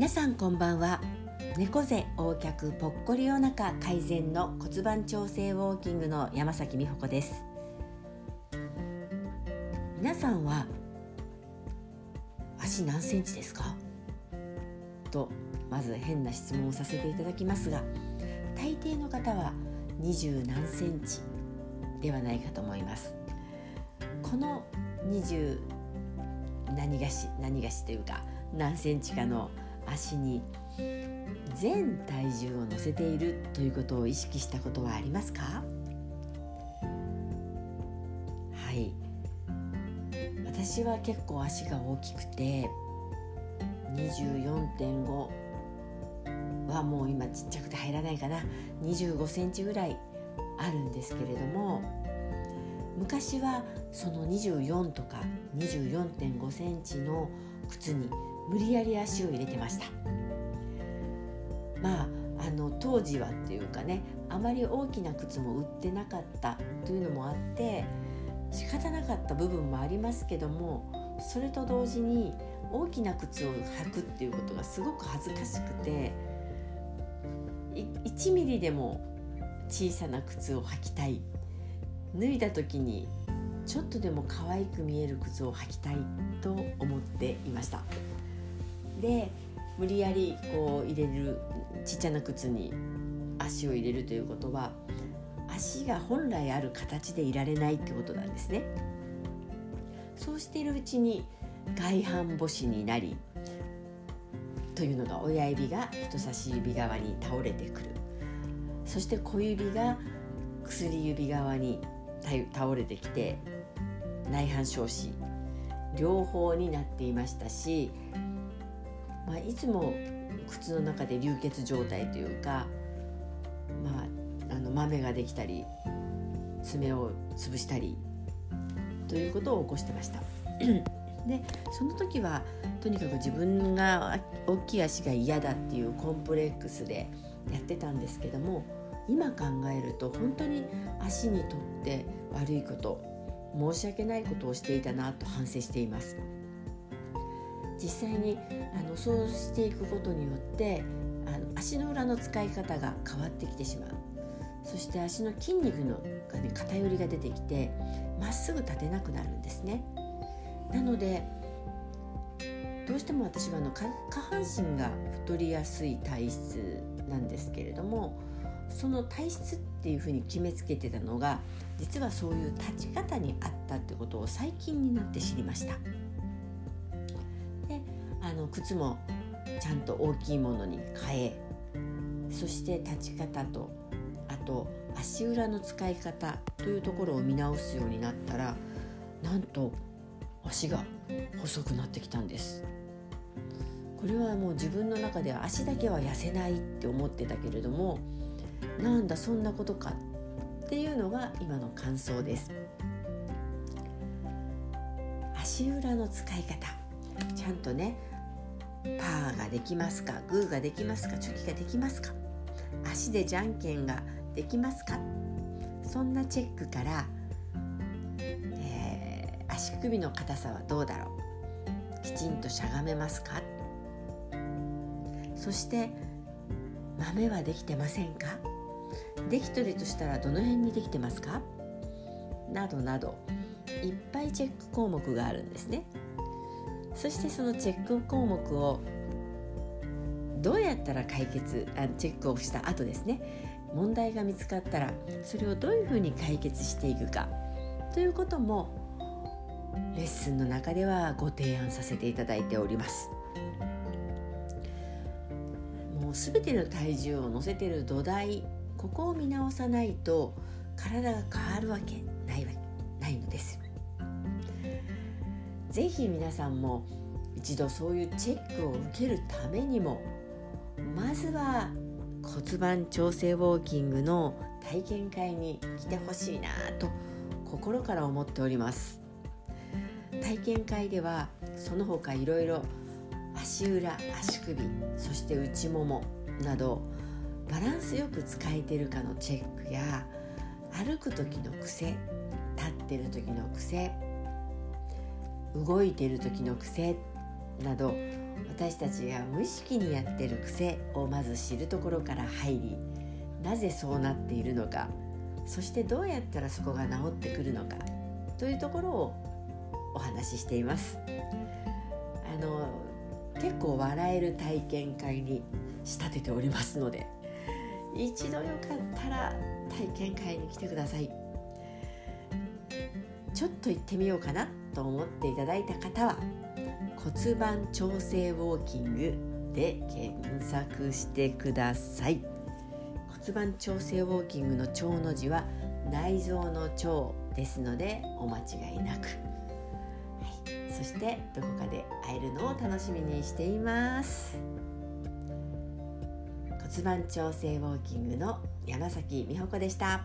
皆さんこんばんは。猫背横脚ぽっこりお腹改善の骨盤調整ウォーキングの山崎美穂子です。皆さんは足何センチですか？とまず変な質問をさせていただきますが大抵の方は二十何センチではないかと思います。この二十何がし何がしというか何センチかの足に全体重を乗せているということを意識したことはありますか？はい。私は結構足が大きくて24.5はもう今ちっちゃくて入らないかな。25センチぐらいあるんですけれども昔はその24とか24.5センチの靴に無理やり足を入れてました。まああの当時はっていうかねあまり大きな靴も売ってなかったというのもあって仕方なかった部分もありますけどもそれと同時に大きな靴を履くっていうことがすごく恥ずかしくて1ミリでも小さな靴を履きたい。脱いだ時にちょっとでも可愛く見える靴を履きたいと思っていました。で無理やりこう入れるちっちゃな靴に足を入れるということは足が本来ある形でいられないってことなんですね。そうしているうちに外反母趾になりというのが親指が人差し指側に倒れてくる。そして小指が薬指側に倒れてきて内反小趾両方になっていましたし、まあ、いつも靴の中で流血状態というか、まあ、あの豆ができたり爪を潰したりということを起こしてました。でその時はとにかく自分が大きい足が嫌だっていうコンプレックスでやってたんですけども今考えると本当に足にとって悪いこと申し訳ないことをしていたなと反省しています実際にあのそうしていくことによってあの足の裏の使い方が変わってきてしまうそして足の筋肉のが、ね、偏りが出てきてまっすぐ立てなくなるんですねなのでどうしても私はあの下半身が太りやすい体質なんですけれどもその体質っていうふうに決めつけてたのが実はそういう立ち方にあったってことを最近になって知りました。の靴もちゃんと大きいものに変えそして立ち方とあと足裏の使い方というところを見直すようになったらなんと足が細くなってきたんです。これはもう自分の中では足だけは痩せないって思ってたけれどもなんだそんなことかっていうのが今の感想です。足裏の使い方ちゃんとねパーができますか？グーができますか？チョキができますか？足でじゃんけんができますか？そんなチェックから、えー、足首の硬さはどうだろう？きちんとしゃがめますか？そして豆はできてませんか？できてるとしたらどの辺にできてますか？などなど。いっぱいチェック項目があるんですね。そしてそのチェック項目をどうやったら解決あチェックをした後ですね。問題が見つかったらそれをどういうふうに解決していくか。ということもレッスンの中ではご提案させていただいております。もう全ての体重を乗せてる土台ここを見直さないと体が変わるわけないわないのです。是非皆さんも一度そういうチェックを受けるためにもまずは骨盤調整ウォーキングの体験会に来てほしいなと心から思っております。体験会ではその他いろいろ足裏足首そして内ももなどバランスよく使えてるかのチェックや歩く時の癖立ってる時の癖動いてる時の癖など私たちが無意識にやってる癖をまず知るところから入りなぜそうなっているのかそしてどうやったらそこが治ってくるのかというところをお話ししています。あの結構笑える体験会に仕立てておりますので一度よかったら体験会に来てください。ちょっと行ってみようかな。と思っていただいた方は骨盤調整ウォーキングで検索してください。骨盤調整ウォーキングの腸の字は内臓の腸ですのでお間違いなく、はい、そしてどこかで会えるのを楽しみにしています。骨盤調整ウォーキングの山崎美穂子でした。